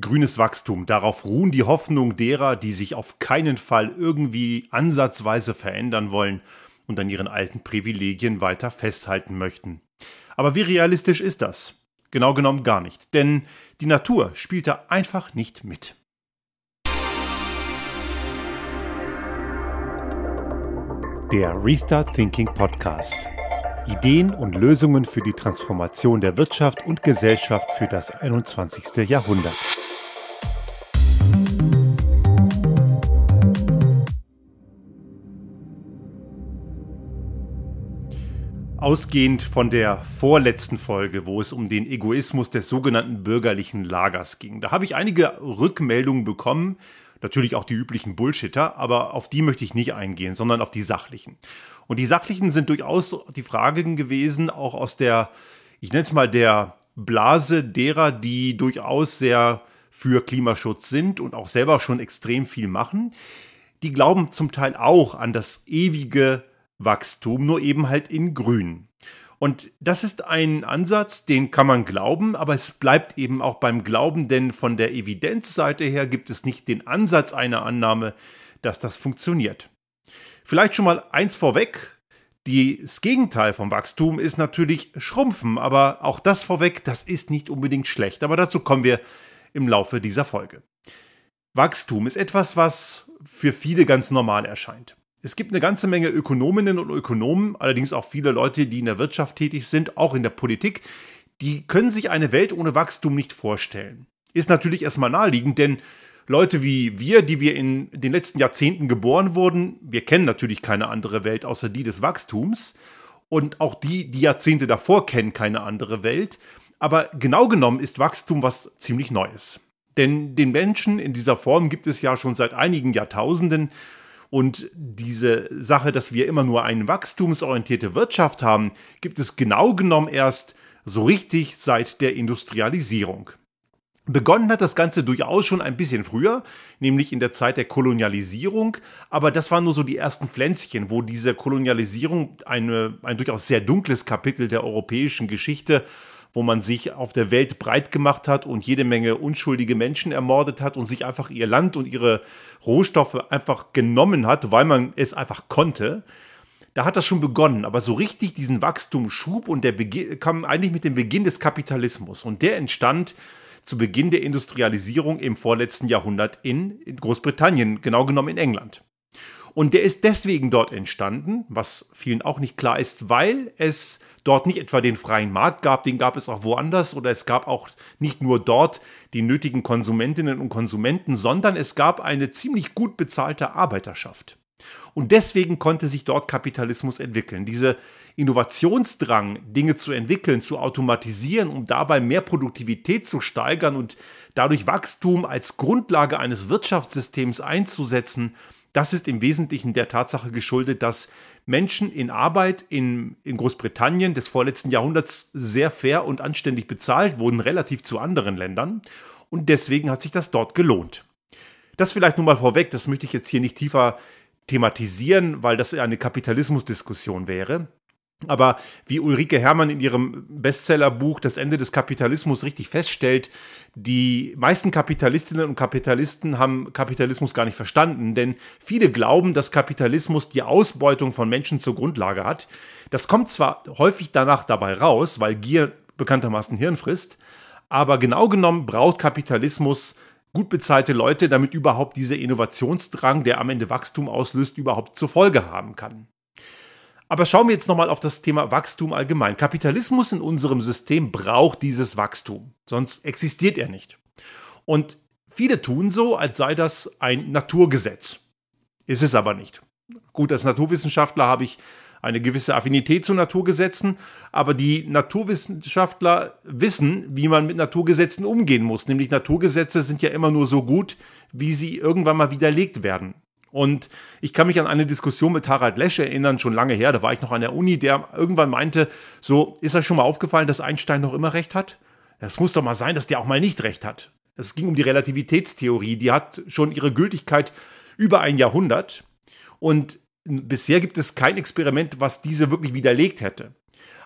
Grünes Wachstum, darauf ruhen die Hoffnungen derer, die sich auf keinen Fall irgendwie ansatzweise verändern wollen und an ihren alten Privilegien weiter festhalten möchten. Aber wie realistisch ist das? Genau genommen gar nicht, denn die Natur spielt da einfach nicht mit. Der Restart Thinking Podcast. Ideen und Lösungen für die Transformation der Wirtschaft und Gesellschaft für das 21. Jahrhundert. Ausgehend von der vorletzten Folge, wo es um den Egoismus des sogenannten bürgerlichen Lagers ging, da habe ich einige Rückmeldungen bekommen, natürlich auch die üblichen Bullshitter, aber auf die möchte ich nicht eingehen, sondern auf die sachlichen. Und die sachlichen sind durchaus die Fragen gewesen, auch aus der, ich nenne es mal der Blase derer, die durchaus sehr für Klimaschutz sind und auch selber schon extrem viel machen. Die glauben zum Teil auch an das ewige Wachstum, nur eben halt in Grün. Und das ist ein Ansatz, den kann man glauben, aber es bleibt eben auch beim Glauben, denn von der Evidenzseite her gibt es nicht den Ansatz einer Annahme, dass das funktioniert. Vielleicht schon mal eins vorweg. Das Gegenteil vom Wachstum ist natürlich Schrumpfen, aber auch das vorweg, das ist nicht unbedingt schlecht. Aber dazu kommen wir im Laufe dieser Folge. Wachstum ist etwas, was für viele ganz normal erscheint. Es gibt eine ganze Menge Ökonominnen und Ökonomen, allerdings auch viele Leute, die in der Wirtschaft tätig sind, auch in der Politik, die können sich eine Welt ohne Wachstum nicht vorstellen. Ist natürlich erstmal naheliegend, denn Leute wie wir, die wir in den letzten Jahrzehnten geboren wurden, wir kennen natürlich keine andere Welt außer die des Wachstums. Und auch die, die Jahrzehnte davor kennen keine andere Welt. Aber genau genommen ist Wachstum was ziemlich Neues. Denn den Menschen in dieser Form gibt es ja schon seit einigen Jahrtausenden und diese Sache, dass wir immer nur eine wachstumsorientierte Wirtschaft haben, gibt es genau genommen erst so richtig seit der Industrialisierung. Begonnen hat das Ganze durchaus schon ein bisschen früher, nämlich in der Zeit der Kolonialisierung, aber das waren nur so die ersten Pflänzchen, wo diese Kolonialisierung eine, ein durchaus sehr dunkles Kapitel der europäischen Geschichte wo man sich auf der Welt breit gemacht hat und jede Menge unschuldige Menschen ermordet hat und sich einfach ihr Land und ihre Rohstoffe einfach genommen hat, weil man es einfach konnte. Da hat das schon begonnen, aber so richtig diesen Wachstumsschub und der Beginn, kam eigentlich mit dem Beginn des Kapitalismus und der entstand zu Beginn der Industrialisierung im vorletzten Jahrhundert in Großbritannien, genau genommen in England. Und der ist deswegen dort entstanden, was vielen auch nicht klar ist, weil es dort nicht etwa den freien Markt gab, den gab es auch woanders oder es gab auch nicht nur dort die nötigen Konsumentinnen und Konsumenten, sondern es gab eine ziemlich gut bezahlte Arbeiterschaft. Und deswegen konnte sich dort Kapitalismus entwickeln. Diese Innovationsdrang, Dinge zu entwickeln, zu automatisieren, um dabei mehr Produktivität zu steigern und dadurch Wachstum als Grundlage eines Wirtschaftssystems einzusetzen, das ist im Wesentlichen der Tatsache geschuldet, dass Menschen in Arbeit in, in Großbritannien des vorletzten Jahrhunderts sehr fair und anständig bezahlt wurden, relativ zu anderen Ländern. Und deswegen hat sich das dort gelohnt. Das vielleicht nur mal vorweg, das möchte ich jetzt hier nicht tiefer thematisieren, weil das eine Kapitalismusdiskussion wäre. Aber wie Ulrike Herrmann in ihrem Bestsellerbuch Das Ende des Kapitalismus richtig feststellt, die meisten Kapitalistinnen und Kapitalisten haben Kapitalismus gar nicht verstanden, denn viele glauben, dass Kapitalismus die Ausbeutung von Menschen zur Grundlage hat. Das kommt zwar häufig danach dabei raus, weil Gier bekanntermaßen Hirn frisst, aber genau genommen braucht Kapitalismus gut bezahlte Leute, damit überhaupt dieser Innovationsdrang, der am Ende Wachstum auslöst, überhaupt zur Folge haben kann. Aber schauen wir jetzt nochmal auf das Thema Wachstum allgemein. Kapitalismus in unserem System braucht dieses Wachstum, sonst existiert er nicht. Und viele tun so, als sei das ein Naturgesetz. Ist es aber nicht. Gut, als Naturwissenschaftler habe ich eine gewisse Affinität zu Naturgesetzen, aber die Naturwissenschaftler wissen, wie man mit Naturgesetzen umgehen muss. Nämlich Naturgesetze sind ja immer nur so gut, wie sie irgendwann mal widerlegt werden. Und ich kann mich an eine Diskussion mit Harald Lesch erinnern, schon lange her, da war ich noch an der Uni, der irgendwann meinte, so, ist euch schon mal aufgefallen, dass Einstein noch immer recht hat? Das muss doch mal sein, dass der auch mal nicht recht hat. Es ging um die Relativitätstheorie, die hat schon ihre Gültigkeit über ein Jahrhundert und bisher gibt es kein Experiment, was diese wirklich widerlegt hätte.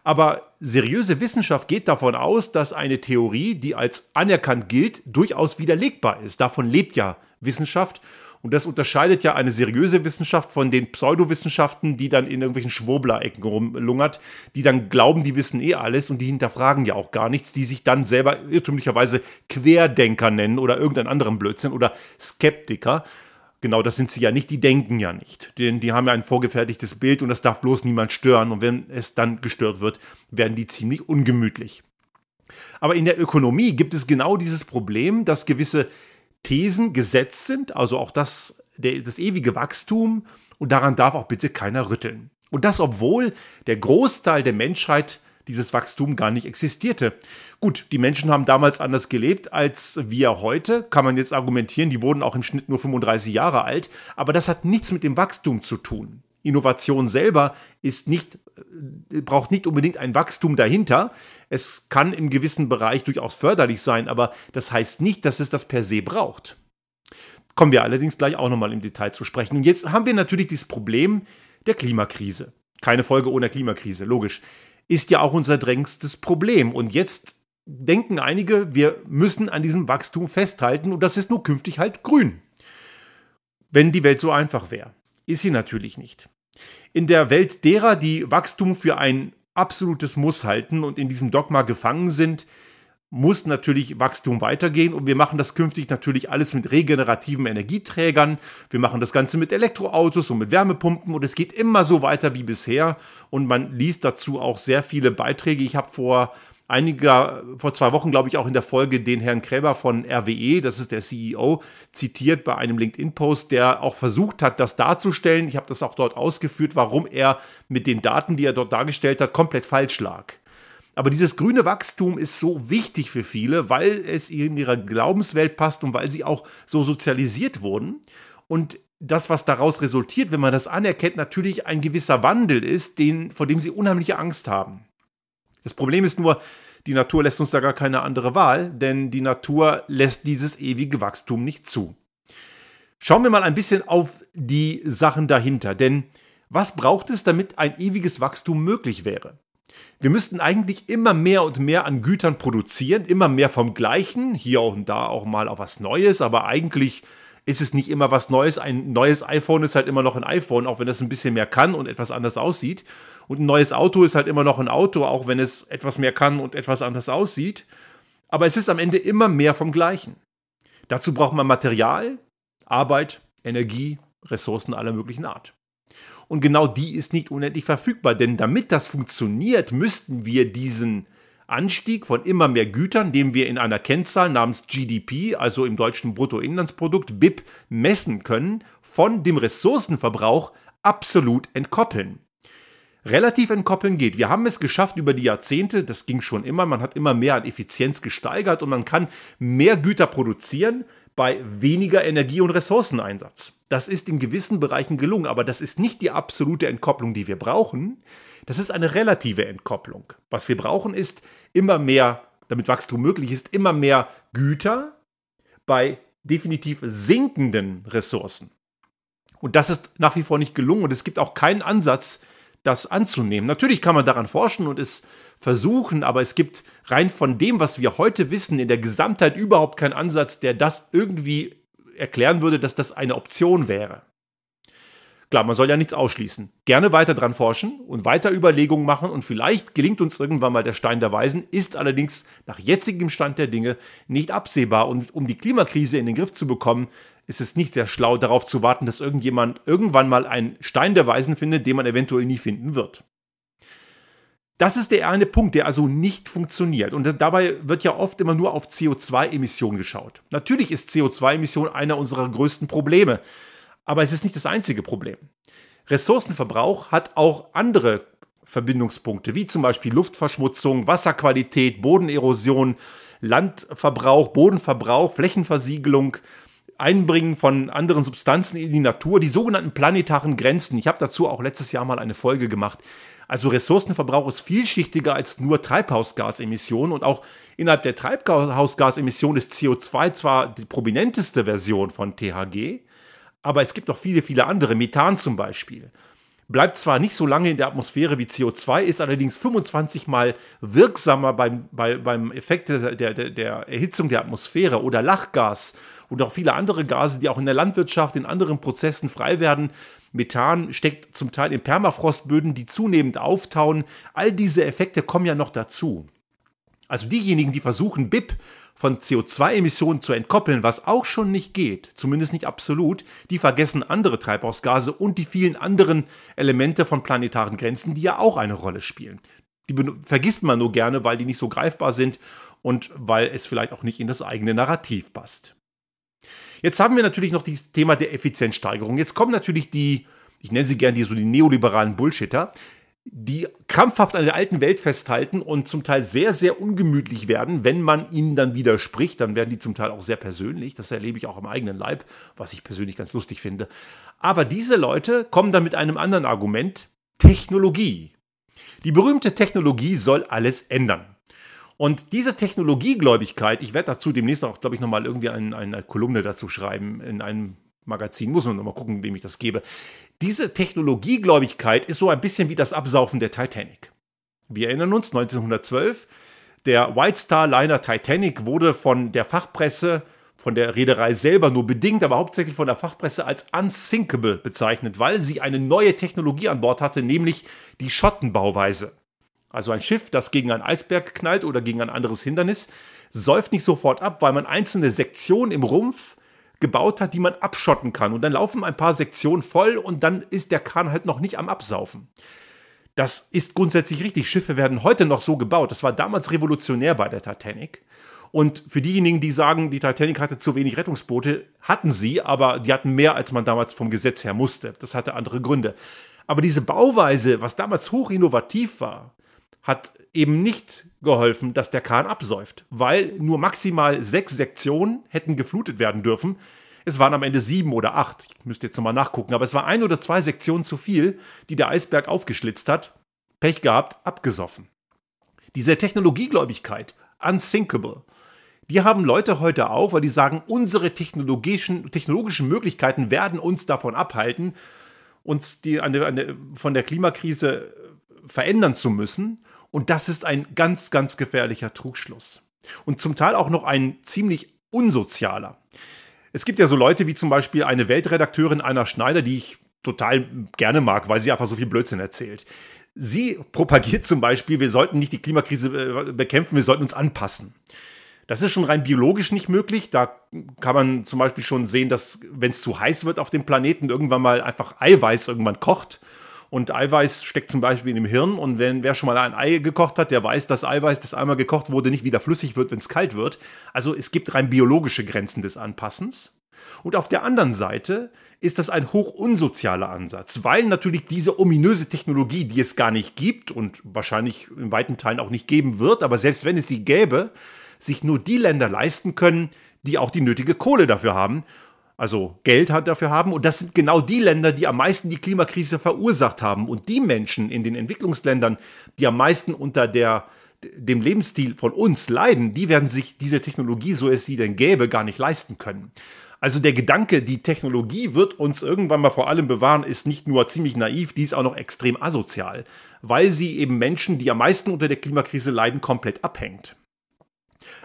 Aber seriöse Wissenschaft geht davon aus, dass eine Theorie, die als anerkannt gilt, durchaus widerlegbar ist. Davon lebt ja Wissenschaft. Und das unterscheidet ja eine seriöse Wissenschaft von den Pseudowissenschaften, die dann in irgendwelchen Schwurbler-Ecken rumlungert, die dann glauben, die wissen eh alles und die hinterfragen ja auch gar nichts, die sich dann selber irrtümlicherweise Querdenker nennen oder irgendeinen anderen Blödsinn oder Skeptiker. Genau, das sind sie ja nicht, die denken ja nicht. Denn die haben ja ein vorgefertigtes Bild und das darf bloß niemand stören. Und wenn es dann gestört wird, werden die ziemlich ungemütlich. Aber in der Ökonomie gibt es genau dieses Problem, dass gewisse Thesen gesetzt sind, also auch das, der, das ewige Wachstum, und daran darf auch bitte keiner rütteln. Und das, obwohl der Großteil der Menschheit dieses Wachstum gar nicht existierte. Gut, die Menschen haben damals anders gelebt als wir heute, kann man jetzt argumentieren, die wurden auch im Schnitt nur 35 Jahre alt, aber das hat nichts mit dem Wachstum zu tun. Innovation selber ist nicht, äh, braucht nicht unbedingt ein Wachstum dahinter. Es kann im gewissen Bereich durchaus förderlich sein, aber das heißt nicht, dass es das per se braucht. Kommen wir allerdings gleich auch nochmal im Detail zu sprechen. Und jetzt haben wir natürlich dieses Problem der Klimakrise. Keine Folge ohne Klimakrise, logisch. Ist ja auch unser drängstes Problem. Und jetzt denken einige, wir müssen an diesem Wachstum festhalten und das ist nur künftig halt grün. Wenn die Welt so einfach wäre. Ist sie natürlich nicht. In der Welt derer, die Wachstum für ein absolutes Muss halten und in diesem Dogma gefangen sind, muss natürlich Wachstum weitergehen und wir machen das künftig natürlich alles mit regenerativen Energieträgern. Wir machen das Ganze mit Elektroautos und mit Wärmepumpen und es geht immer so weiter wie bisher und man liest dazu auch sehr viele Beiträge. Ich habe vor einiger, vor zwei Wochen, glaube ich, auch in der Folge den Herrn Kräber von RWE, das ist der CEO, zitiert bei einem LinkedIn-Post, der auch versucht hat, das darzustellen. Ich habe das auch dort ausgeführt, warum er mit den Daten, die er dort dargestellt hat, komplett falsch lag. Aber dieses grüne Wachstum ist so wichtig für viele, weil es in ihrer Glaubenswelt passt und weil sie auch so sozialisiert wurden. Und das, was daraus resultiert, wenn man das anerkennt, natürlich ein gewisser Wandel ist, den, vor dem sie unheimliche Angst haben. Das Problem ist nur, die Natur lässt uns da gar keine andere Wahl, denn die Natur lässt dieses ewige Wachstum nicht zu. Schauen wir mal ein bisschen auf die Sachen dahinter, denn was braucht es, damit ein ewiges Wachstum möglich wäre? Wir müssten eigentlich immer mehr und mehr an Gütern produzieren, immer mehr vom Gleichen, hier und da auch mal auf was Neues, aber eigentlich ist es nicht immer was Neues. Ein neues iPhone ist halt immer noch ein iPhone, auch wenn es ein bisschen mehr kann und etwas anders aussieht. Und ein neues Auto ist halt immer noch ein Auto, auch wenn es etwas mehr kann und etwas anders aussieht. Aber es ist am Ende immer mehr vom Gleichen. Dazu braucht man Material, Arbeit, Energie, Ressourcen aller möglichen Art. Und genau die ist nicht unendlich verfügbar, denn damit das funktioniert, müssten wir diesen Anstieg von immer mehr Gütern, den wir in einer Kennzahl namens GDP, also im deutschen Bruttoinlandsprodukt, BIP, messen können, von dem Ressourcenverbrauch absolut entkoppeln. Relativ entkoppeln geht. Wir haben es geschafft über die Jahrzehnte, das ging schon immer, man hat immer mehr an Effizienz gesteigert und man kann mehr Güter produzieren bei weniger Energie- und Ressourceneinsatz. Das ist in gewissen Bereichen gelungen, aber das ist nicht die absolute Entkopplung, die wir brauchen. Das ist eine relative Entkopplung. Was wir brauchen ist immer mehr, damit Wachstum möglich ist, immer mehr Güter bei definitiv sinkenden Ressourcen. Und das ist nach wie vor nicht gelungen und es gibt auch keinen Ansatz, das anzunehmen. Natürlich kann man daran forschen und es versuchen, aber es gibt rein von dem, was wir heute wissen, in der Gesamtheit überhaupt keinen Ansatz, der das irgendwie erklären würde, dass das eine Option wäre. Klar, man soll ja nichts ausschließen. Gerne weiter dran forschen und weiter Überlegungen machen und vielleicht gelingt uns irgendwann mal der Stein der Weisen, ist allerdings nach jetzigem Stand der Dinge nicht absehbar. Und um die Klimakrise in den Griff zu bekommen, ist es nicht sehr schlau, darauf zu warten, dass irgendjemand irgendwann mal einen Stein der Weisen findet, den man eventuell nie finden wird. Das ist der eine Punkt, der also nicht funktioniert. Und dabei wird ja oft immer nur auf CO2-Emissionen geschaut. Natürlich ist CO2-Emission einer unserer größten Probleme. Aber es ist nicht das einzige Problem. Ressourcenverbrauch hat auch andere Verbindungspunkte, wie zum Beispiel Luftverschmutzung, Wasserqualität, Bodenerosion, Landverbrauch, Bodenverbrauch, Flächenversiegelung, Einbringen von anderen Substanzen in die Natur, die sogenannten planetaren Grenzen. Ich habe dazu auch letztes Jahr mal eine Folge gemacht. Also Ressourcenverbrauch ist vielschichtiger als nur Treibhausgasemissionen und auch innerhalb der Treibhausgasemissionen ist CO2 zwar die prominenteste Version von THG, aber es gibt noch viele, viele andere, Methan zum Beispiel. bleibt zwar nicht so lange in der Atmosphäre wie CO2, ist allerdings 25 mal wirksamer beim, bei, beim Effekt der, der, der Erhitzung der Atmosphäre oder Lachgas und auch viele andere Gase, die auch in der Landwirtschaft, in anderen Prozessen frei werden. Methan steckt zum Teil in Permafrostböden, die zunehmend auftauen. All diese Effekte kommen ja noch dazu. Also diejenigen, die versuchen, BIP von CO2-Emissionen zu entkoppeln, was auch schon nicht geht, zumindest nicht absolut, die vergessen andere Treibhausgase und die vielen anderen Elemente von planetaren Grenzen, die ja auch eine Rolle spielen. Die vergisst man nur gerne, weil die nicht so greifbar sind und weil es vielleicht auch nicht in das eigene Narrativ passt. Jetzt haben wir natürlich noch das Thema der Effizienzsteigerung. Jetzt kommen natürlich die, ich nenne sie gerne die so die neoliberalen Bullshitter, die krampfhaft an der alten Welt festhalten und zum Teil sehr, sehr ungemütlich werden, wenn man ihnen dann widerspricht. Dann werden die zum Teil auch sehr persönlich. Das erlebe ich auch am eigenen Leib, was ich persönlich ganz lustig finde. Aber diese Leute kommen dann mit einem anderen Argument, Technologie. Die berühmte Technologie soll alles ändern. Und diese Technologiegläubigkeit, ich werde dazu demnächst auch, glaube ich, nochmal irgendwie eine, eine Kolumne dazu schreiben in einem Magazin, muss man nochmal gucken, wem ich das gebe. Diese Technologiegläubigkeit ist so ein bisschen wie das Absaufen der Titanic. Wir erinnern uns, 1912, der White Star Liner Titanic wurde von der Fachpresse, von der Reederei selber nur bedingt, aber hauptsächlich von der Fachpresse als unsinkable bezeichnet, weil sie eine neue Technologie an Bord hatte, nämlich die Schottenbauweise. Also ein Schiff, das gegen einen Eisberg knallt oder gegen ein anderes Hindernis, säuft nicht sofort ab, weil man einzelne Sektionen im Rumpf gebaut hat, die man abschotten kann. Und dann laufen ein paar Sektionen voll und dann ist der Kahn halt noch nicht am Absaufen. Das ist grundsätzlich richtig. Schiffe werden heute noch so gebaut. Das war damals revolutionär bei der Titanic. Und für diejenigen, die sagen, die Titanic hatte zu wenig Rettungsboote, hatten sie, aber die hatten mehr, als man damals vom Gesetz her musste. Das hatte andere Gründe. Aber diese Bauweise, was damals hoch innovativ war, hat eben nicht geholfen, dass der Kahn absäuft, weil nur maximal sechs Sektionen hätten geflutet werden dürfen. Es waren am Ende sieben oder acht. Ich müsste jetzt nochmal nachgucken, aber es war ein oder zwei Sektionen zu viel, die der Eisberg aufgeschlitzt hat. Pech gehabt, abgesoffen. Diese Technologiegläubigkeit, unsinkable, die haben Leute heute auch, weil die sagen, unsere technologischen, technologischen Möglichkeiten werden uns davon abhalten, uns die, eine, eine, von der Klimakrise verändern zu müssen. Und das ist ein ganz, ganz gefährlicher Trugschluss. Und zum Teil auch noch ein ziemlich unsozialer. Es gibt ja so Leute wie zum Beispiel eine Weltredakteurin Anna Schneider, die ich total gerne mag, weil sie einfach so viel Blödsinn erzählt. Sie propagiert zum Beispiel, wir sollten nicht die Klimakrise äh, bekämpfen, wir sollten uns anpassen. Das ist schon rein biologisch nicht möglich. Da kann man zum Beispiel schon sehen, dass wenn es zu heiß wird auf dem Planeten, irgendwann mal einfach Eiweiß irgendwann kocht und Eiweiß steckt zum Beispiel in dem Hirn. Und wenn wer schon mal ein Ei gekocht hat, der weiß, dass Eiweiß, das einmal gekocht wurde, nicht wieder flüssig wird, wenn es kalt wird. Also es gibt rein biologische Grenzen des Anpassens. Und auf der anderen Seite ist das ein hoch unsozialer Ansatz, weil natürlich diese ominöse Technologie, die es gar nicht gibt und wahrscheinlich in weiten Teilen auch nicht geben wird, aber selbst wenn es sie gäbe, sich nur die Länder leisten können, die auch die nötige Kohle dafür haben also Geld dafür haben. Und das sind genau die Länder, die am meisten die Klimakrise verursacht haben. Und die Menschen in den Entwicklungsländern, die am meisten unter der, dem Lebensstil von uns leiden, die werden sich diese Technologie, so es sie denn gäbe, gar nicht leisten können. Also der Gedanke, die Technologie wird uns irgendwann mal vor allem bewahren, ist nicht nur ziemlich naiv, die ist auch noch extrem asozial, weil sie eben Menschen, die am meisten unter der Klimakrise leiden, komplett abhängt.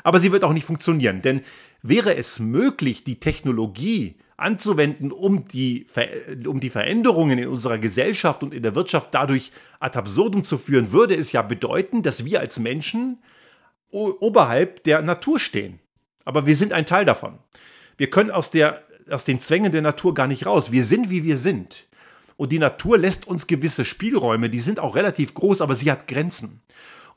Aber sie wird auch nicht funktionieren, denn Wäre es möglich, die Technologie anzuwenden, um die, um die Veränderungen in unserer Gesellschaft und in der Wirtschaft dadurch ad absurdum zu führen, würde es ja bedeuten, dass wir als Menschen oberhalb der Natur stehen. Aber wir sind ein Teil davon. Wir können aus, der, aus den Zwängen der Natur gar nicht raus. Wir sind, wie wir sind. Und die Natur lässt uns gewisse Spielräume, die sind auch relativ groß, aber sie hat Grenzen.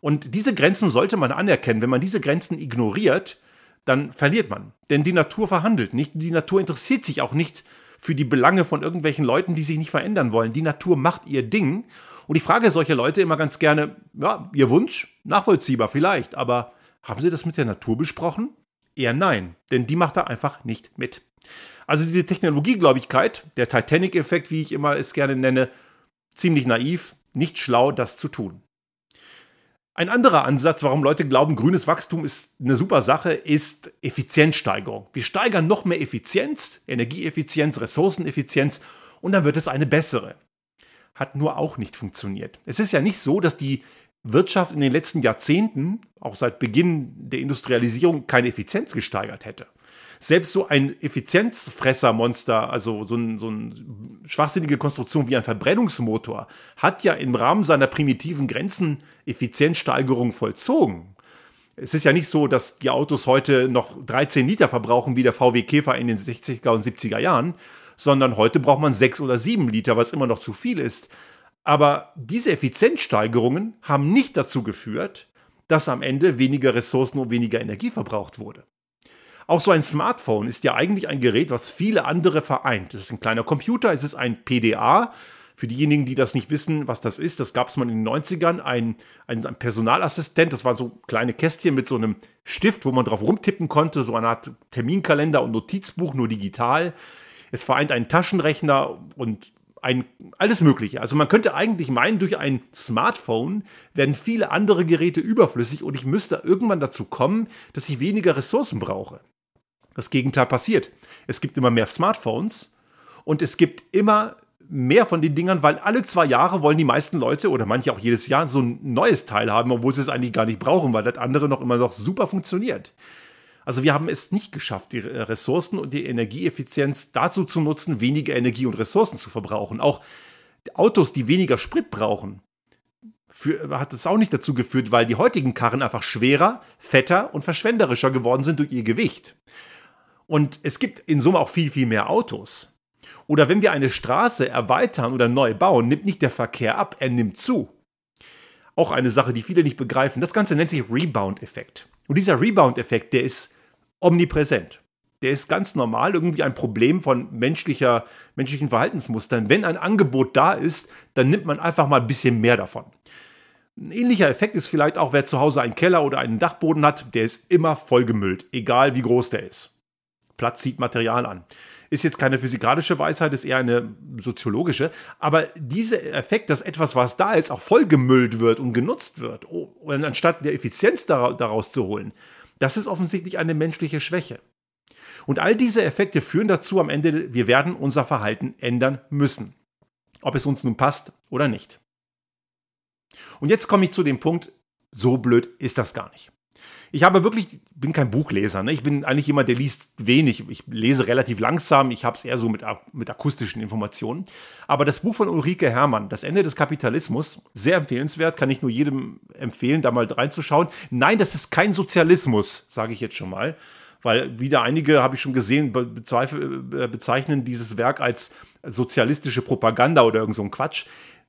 Und diese Grenzen sollte man anerkennen. Wenn man diese Grenzen ignoriert, dann verliert man. Denn die Natur verhandelt nicht. Die Natur interessiert sich auch nicht für die Belange von irgendwelchen Leuten, die sich nicht verändern wollen. Die Natur macht ihr Ding. Und ich frage solche Leute immer ganz gerne, ja, ihr Wunsch, nachvollziehbar vielleicht, aber haben Sie das mit der Natur besprochen? Eher nein, denn die macht da einfach nicht mit. Also diese Technologiegläubigkeit, der Titanic-Effekt, wie ich immer es gerne nenne, ziemlich naiv, nicht schlau, das zu tun. Ein anderer Ansatz, warum Leute glauben, grünes Wachstum ist eine super Sache, ist Effizienzsteigerung. Wir steigern noch mehr Effizienz, Energieeffizienz, Ressourceneffizienz und dann wird es eine bessere. hat nur auch nicht funktioniert. Es ist ja nicht so, dass die Wirtschaft in den letzten Jahrzehnten, auch seit Beginn der Industrialisierung, keine Effizienz gesteigert hätte. Selbst so ein Effizienzfressermonster, also so, ein, so eine schwachsinnige Konstruktion wie ein Verbrennungsmotor, hat ja im Rahmen seiner primitiven Grenzen Effizienzsteigerung vollzogen. Es ist ja nicht so, dass die Autos heute noch 13 Liter verbrauchen wie der VW Käfer in den 60er und 70er Jahren, sondern heute braucht man 6 oder 7 Liter, was immer noch zu viel ist. Aber diese Effizienzsteigerungen haben nicht dazu geführt, dass am Ende weniger Ressourcen und weniger Energie verbraucht wurde. Auch so ein Smartphone ist ja eigentlich ein Gerät, was viele andere vereint. Es ist ein kleiner Computer, es ist ein PDA. Für diejenigen, die das nicht wissen, was das ist, das gab es mal in den 90ern, ein, ein, ein, Personalassistent, das war so kleine Kästchen mit so einem Stift, wo man drauf rumtippen konnte, so eine Art Terminkalender und Notizbuch, nur digital. Es vereint einen Taschenrechner und ein, alles Mögliche. Also man könnte eigentlich meinen, durch ein Smartphone werden viele andere Geräte überflüssig und ich müsste irgendwann dazu kommen, dass ich weniger Ressourcen brauche. Das Gegenteil passiert. Es gibt immer mehr Smartphones und es gibt immer mehr von den Dingern, weil alle zwei Jahre wollen die meisten Leute oder manche auch jedes Jahr so ein neues Teil haben, obwohl sie es eigentlich gar nicht brauchen, weil das andere noch immer noch super funktioniert. Also wir haben es nicht geschafft, die Ressourcen und die Energieeffizienz dazu zu nutzen, weniger Energie und Ressourcen zu verbrauchen. Auch Autos, die weniger Sprit brauchen, für, hat es auch nicht dazu geführt, weil die heutigen Karren einfach schwerer, fetter und verschwenderischer geworden sind durch ihr Gewicht. Und es gibt in Summe auch viel, viel mehr Autos. Oder wenn wir eine Straße erweitern oder neu bauen, nimmt nicht der Verkehr ab, er nimmt zu. Auch eine Sache, die viele nicht begreifen. Das Ganze nennt sich Rebound-Effekt. Und dieser Rebound-Effekt, der ist omnipräsent. Der ist ganz normal irgendwie ein Problem von menschlicher, menschlichen Verhaltensmustern. Wenn ein Angebot da ist, dann nimmt man einfach mal ein bisschen mehr davon. Ein ähnlicher Effekt ist vielleicht auch, wer zu Hause einen Keller oder einen Dachboden hat, der ist immer vollgemüllt, egal wie groß der ist. Platz zieht Material an. Ist jetzt keine physikalische Weisheit, ist eher eine soziologische. Aber dieser Effekt, dass etwas, was da ist, auch vollgemüllt wird und genutzt wird, oh, anstatt der Effizienz daraus zu holen, das ist offensichtlich eine menschliche Schwäche. Und all diese Effekte führen dazu am Ende, wir werden unser Verhalten ändern müssen. Ob es uns nun passt oder nicht. Und jetzt komme ich zu dem Punkt, so blöd ist das gar nicht. Ich habe wirklich, bin kein Buchleser, ne? ich bin eigentlich jemand, der liest wenig. Ich lese relativ langsam, ich habe es eher so mit, mit akustischen Informationen. Aber das Buch von Ulrike Herrmann, Das Ende des Kapitalismus, sehr empfehlenswert, kann ich nur jedem empfehlen, da mal reinzuschauen. Nein, das ist kein Sozialismus, sage ich jetzt schon mal. Weil wieder einige, habe ich schon gesehen, äh, bezeichnen dieses Werk als sozialistische Propaganda oder irgend so ein Quatsch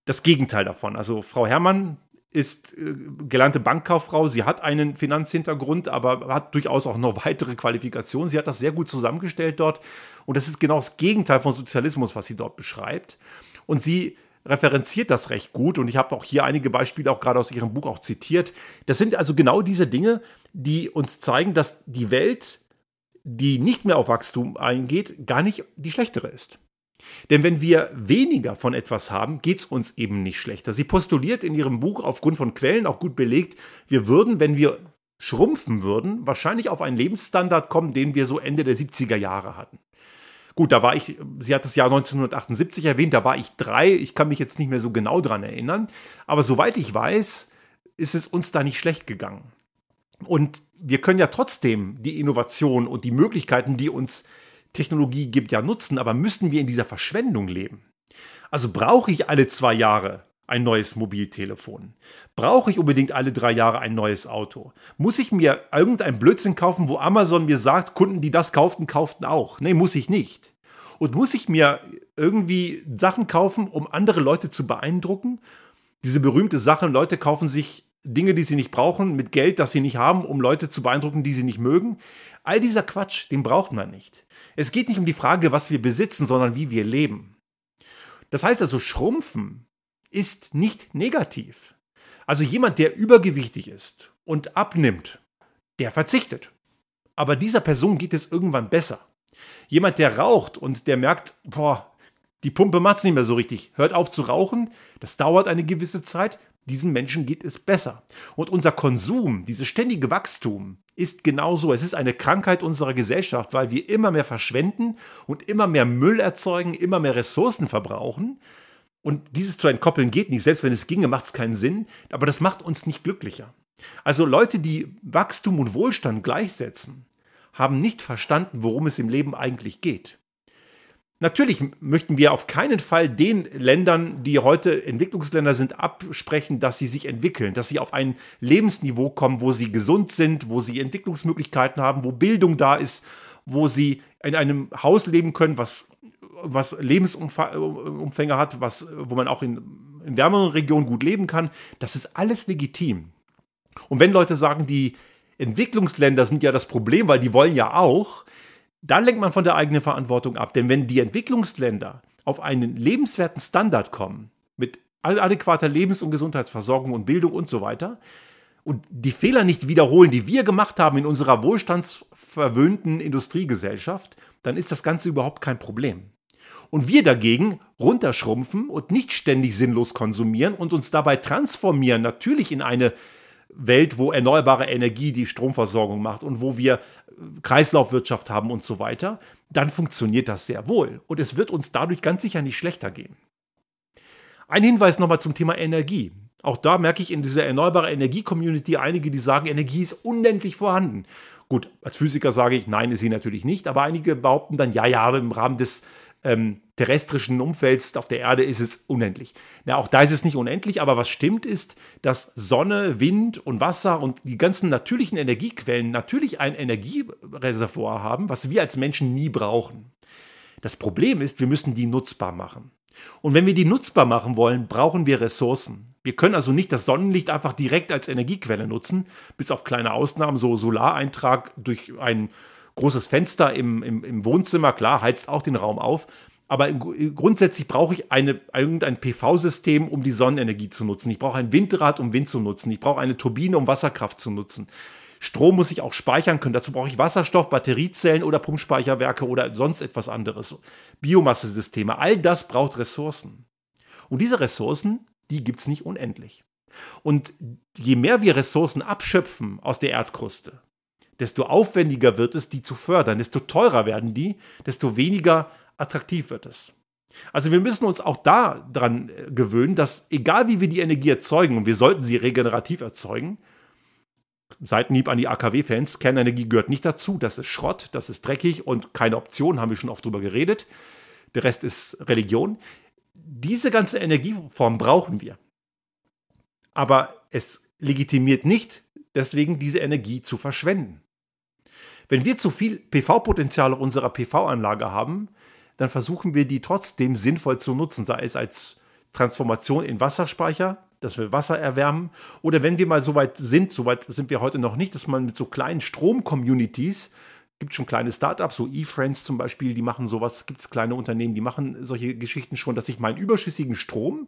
das Gegenteil davon. Also Frau Herrmann ist äh, gelernte Bankkauffrau. Sie hat einen Finanzhintergrund, aber hat durchaus auch noch weitere Qualifikationen. Sie hat das sehr gut zusammengestellt dort. Und das ist genau das Gegenteil von Sozialismus, was sie dort beschreibt. Und sie referenziert das recht gut. Und ich habe auch hier einige Beispiele auch gerade aus ihrem Buch auch zitiert. Das sind also genau diese Dinge, die uns zeigen, dass die Welt, die nicht mehr auf Wachstum eingeht, gar nicht die schlechtere ist. Denn wenn wir weniger von etwas haben, geht es uns eben nicht schlechter. Sie postuliert in ihrem Buch aufgrund von Quellen auch gut belegt, wir würden, wenn wir schrumpfen würden, wahrscheinlich auf einen Lebensstandard kommen, den wir so Ende der 70er Jahre hatten. Gut, da war ich, sie hat das Jahr 1978 erwähnt, da war ich drei, ich kann mich jetzt nicht mehr so genau dran erinnern, aber soweit ich weiß, ist es uns da nicht schlecht gegangen. Und wir können ja trotzdem die Innovation und die Möglichkeiten, die uns Technologie gibt ja Nutzen, aber müssen wir in dieser Verschwendung leben? Also brauche ich alle zwei Jahre ein neues Mobiltelefon? Brauche ich unbedingt alle drei Jahre ein neues Auto? Muss ich mir irgendein Blödsinn kaufen, wo Amazon mir sagt, Kunden, die das kauften, kauften auch? Nee, muss ich nicht. Und muss ich mir irgendwie Sachen kaufen, um andere Leute zu beeindrucken? Diese berühmte Sache, Leute kaufen sich Dinge, die sie nicht brauchen, mit Geld, das sie nicht haben, um Leute zu beeindrucken, die sie nicht mögen. All dieser Quatsch, den braucht man nicht. Es geht nicht um die Frage, was wir besitzen, sondern wie wir leben. Das heißt also, schrumpfen ist nicht negativ. Also jemand, der übergewichtig ist und abnimmt, der verzichtet. Aber dieser Person geht es irgendwann besser. Jemand, der raucht und der merkt, boah, die Pumpe macht es nicht mehr so richtig, hört auf zu rauchen, das dauert eine gewisse Zeit, diesen Menschen geht es besser. Und unser Konsum, dieses ständige Wachstum, ist genauso. Es ist eine Krankheit unserer Gesellschaft, weil wir immer mehr verschwenden und immer mehr Müll erzeugen, immer mehr Ressourcen verbrauchen. Und dieses zu entkoppeln geht nicht. Selbst wenn es ginge, macht es keinen Sinn. Aber das macht uns nicht glücklicher. Also Leute, die Wachstum und Wohlstand gleichsetzen, haben nicht verstanden, worum es im Leben eigentlich geht. Natürlich möchten wir auf keinen Fall den Ländern, die heute Entwicklungsländer sind, absprechen, dass sie sich entwickeln, dass sie auf ein Lebensniveau kommen, wo sie gesund sind, wo sie Entwicklungsmöglichkeiten haben, wo Bildung da ist, wo sie in einem Haus leben können, was, was Lebensumfänge hat, was, wo man auch in, in wärmeren Regionen gut leben kann. Das ist alles legitim. Und wenn Leute sagen, die Entwicklungsländer sind ja das Problem, weil die wollen ja auch, dann lenkt man von der eigenen Verantwortung ab. Denn wenn die Entwicklungsländer auf einen lebenswerten Standard kommen, mit adäquater Lebens- und Gesundheitsversorgung und Bildung und so weiter, und die Fehler nicht wiederholen, die wir gemacht haben in unserer wohlstandsverwöhnten Industriegesellschaft, dann ist das Ganze überhaupt kein Problem. Und wir dagegen runterschrumpfen und nicht ständig sinnlos konsumieren und uns dabei transformieren, natürlich in eine Welt, wo erneuerbare Energie die Stromversorgung macht und wo wir Kreislaufwirtschaft haben und so weiter, dann funktioniert das sehr wohl. Und es wird uns dadurch ganz sicher nicht schlechter gehen. Ein Hinweis nochmal zum Thema Energie. Auch da merke ich in dieser erneuerbaren Energie-Community einige, die sagen, Energie ist unendlich vorhanden. Gut, als Physiker sage ich, nein, ist sie natürlich nicht, aber einige behaupten dann, ja, ja, aber im Rahmen des ähm, terrestrischen Umfelds auf der Erde ist es unendlich. Na, auch da ist es nicht unendlich, aber was stimmt ist, dass Sonne, Wind und Wasser und die ganzen natürlichen Energiequellen natürlich ein Energiereservoir haben, was wir als Menschen nie brauchen. Das Problem ist, wir müssen die nutzbar machen. Und wenn wir die nutzbar machen wollen, brauchen wir Ressourcen. Wir können also nicht das Sonnenlicht einfach direkt als Energiequelle nutzen, bis auf kleine Ausnahmen, so Solareintrag durch ein großes Fenster im, im, im Wohnzimmer, klar, heizt auch den Raum auf. Aber grundsätzlich brauche ich eine, irgendein PV-System, um die Sonnenenergie zu nutzen. Ich brauche ein Windrad, um Wind zu nutzen. Ich brauche eine Turbine, um Wasserkraft zu nutzen. Strom muss ich auch speichern können. Dazu brauche ich Wasserstoff, Batteriezellen oder Pumpspeicherwerke oder sonst etwas anderes. Biomassesysteme. All das braucht Ressourcen. Und diese Ressourcen, die gibt es nicht unendlich. Und je mehr wir Ressourcen abschöpfen aus der Erdkruste, desto aufwendiger wird es, die zu fördern, desto teurer werden die, desto weniger attraktiv wird es. Also wir müssen uns auch daran äh, gewöhnen, dass egal wie wir die Energie erzeugen, und wir sollten sie regenerativ erzeugen, Seitenhieb an die AKW-Fans, Kernenergie gehört nicht dazu, das ist Schrott, das ist dreckig und keine Option, haben wir schon oft drüber geredet. Der Rest ist Religion. Diese ganze Energieform brauchen wir. Aber es legitimiert nicht, deswegen diese Energie zu verschwenden. Wenn wir zu viel PV-Potenzial auf unserer PV-Anlage haben, dann versuchen wir die trotzdem sinnvoll zu nutzen, sei es als Transformation in Wasserspeicher, dass wir Wasser erwärmen, oder wenn wir mal so weit sind, so weit sind wir heute noch nicht, dass man mit so kleinen Strom-Communities, gibt schon kleine Startups, so eFriends zum Beispiel, die machen sowas, gibt es kleine Unternehmen, die machen solche Geschichten schon, dass ich meinen überschüssigen Strom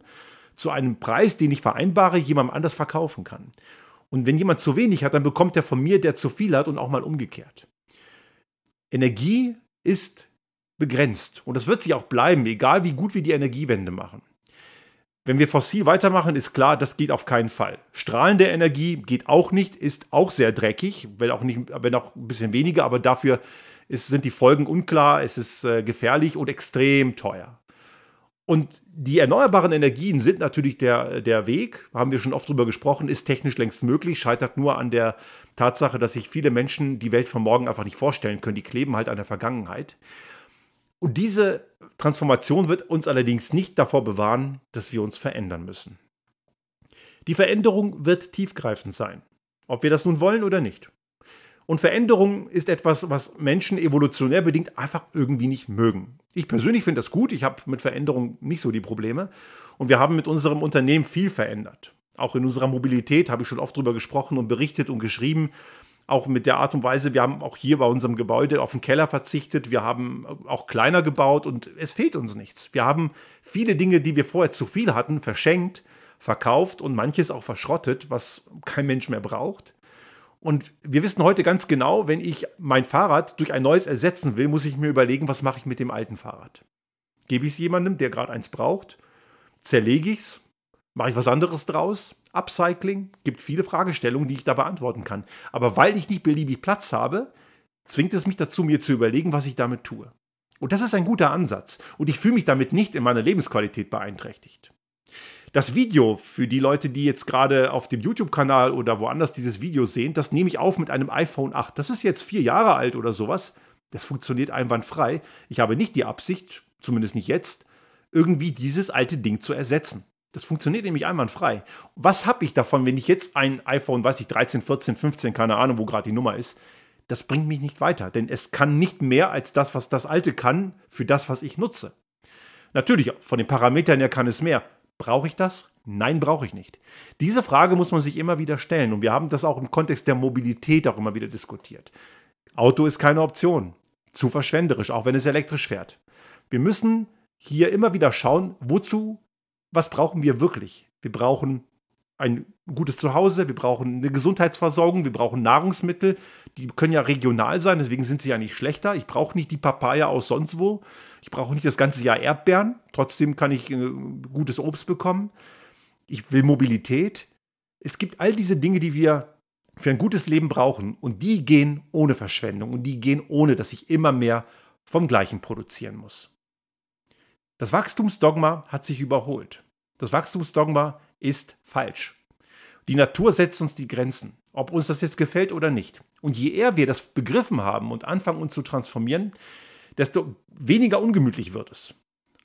zu einem Preis, den ich vereinbare, jemandem anders verkaufen kann. Und wenn jemand zu wenig hat, dann bekommt er von mir, der zu viel hat und auch mal umgekehrt. Energie ist begrenzt und das wird sich auch bleiben, egal wie gut wir die Energiewende machen. Wenn wir fossil weitermachen, ist klar, das geht auf keinen Fall. Strahlende Energie geht auch nicht, ist auch sehr dreckig, wenn auch, nicht, wenn auch ein bisschen weniger, aber dafür ist, sind die Folgen unklar, es ist äh, gefährlich und extrem teuer. Und die erneuerbaren Energien sind natürlich der, der Weg, haben wir schon oft drüber gesprochen, ist technisch längst möglich, scheitert nur an der Tatsache, dass sich viele Menschen die Welt von morgen einfach nicht vorstellen können. Die kleben halt an der Vergangenheit. Und diese Transformation wird uns allerdings nicht davor bewahren, dass wir uns verändern müssen. Die Veränderung wird tiefgreifend sein, ob wir das nun wollen oder nicht. Und Veränderung ist etwas, was Menschen evolutionär bedingt einfach irgendwie nicht mögen. Ich persönlich finde das gut. Ich habe mit Veränderung nicht so die Probleme. Und wir haben mit unserem Unternehmen viel verändert. Auch in unserer Mobilität habe ich schon oft darüber gesprochen und berichtet und geschrieben. Auch mit der Art und Weise, wir haben auch hier bei unserem Gebäude auf den Keller verzichtet. Wir haben auch kleiner gebaut und es fehlt uns nichts. Wir haben viele Dinge, die wir vorher zu viel hatten, verschenkt, verkauft und manches auch verschrottet, was kein Mensch mehr braucht. Und wir wissen heute ganz genau, wenn ich mein Fahrrad durch ein neues ersetzen will, muss ich mir überlegen, was mache ich mit dem alten Fahrrad. Gebe ich es jemandem, der gerade eins braucht? Zerlege ich es? Mache ich was anderes draus? Upcycling? Gibt viele Fragestellungen, die ich da beantworten kann. Aber weil ich nicht beliebig Platz habe, zwingt es mich dazu, mir zu überlegen, was ich damit tue. Und das ist ein guter Ansatz. Und ich fühle mich damit nicht in meiner Lebensqualität beeinträchtigt. Das Video für die Leute, die jetzt gerade auf dem YouTube-Kanal oder woanders dieses Video sehen, das nehme ich auf mit einem iPhone 8. Das ist jetzt vier Jahre alt oder sowas. Das funktioniert einwandfrei. Ich habe nicht die Absicht, zumindest nicht jetzt, irgendwie dieses alte Ding zu ersetzen. Das funktioniert nämlich einwandfrei. Was habe ich davon, wenn ich jetzt ein iPhone, weiß ich, 13, 14, 15, keine Ahnung, wo gerade die Nummer ist, das bringt mich nicht weiter, denn es kann nicht mehr als das, was das alte kann, für das, was ich nutze. Natürlich, von den Parametern her kann es mehr. Brauche ich das? Nein, brauche ich nicht. Diese Frage muss man sich immer wieder stellen und wir haben das auch im Kontext der Mobilität auch immer wieder diskutiert. Auto ist keine Option. Zu verschwenderisch, auch wenn es elektrisch fährt. Wir müssen hier immer wieder schauen, wozu, was brauchen wir wirklich? Wir brauchen ein gutes Zuhause, wir brauchen eine Gesundheitsversorgung, wir brauchen Nahrungsmittel, die können ja regional sein, deswegen sind sie ja nicht schlechter. Ich brauche nicht die Papaya aus sonst wo, ich brauche nicht das ganze Jahr Erdbeeren, trotzdem kann ich äh, gutes Obst bekommen. Ich will Mobilität. Es gibt all diese Dinge, die wir für ein gutes Leben brauchen und die gehen ohne Verschwendung und die gehen ohne, dass ich immer mehr vom Gleichen produzieren muss. Das Wachstumsdogma hat sich überholt. Das Wachstumsdogma ist falsch. Die Natur setzt uns die Grenzen, ob uns das jetzt gefällt oder nicht. Und je eher wir das begriffen haben und anfangen uns zu transformieren, desto weniger ungemütlich wird es.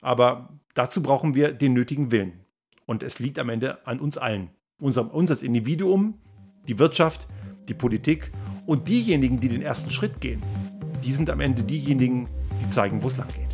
Aber dazu brauchen wir den nötigen Willen. Und es liegt am Ende an uns allen. Unser, uns als Individuum, die Wirtschaft, die Politik und diejenigen, die den ersten Schritt gehen. Die sind am Ende diejenigen, die zeigen, wo es lang geht.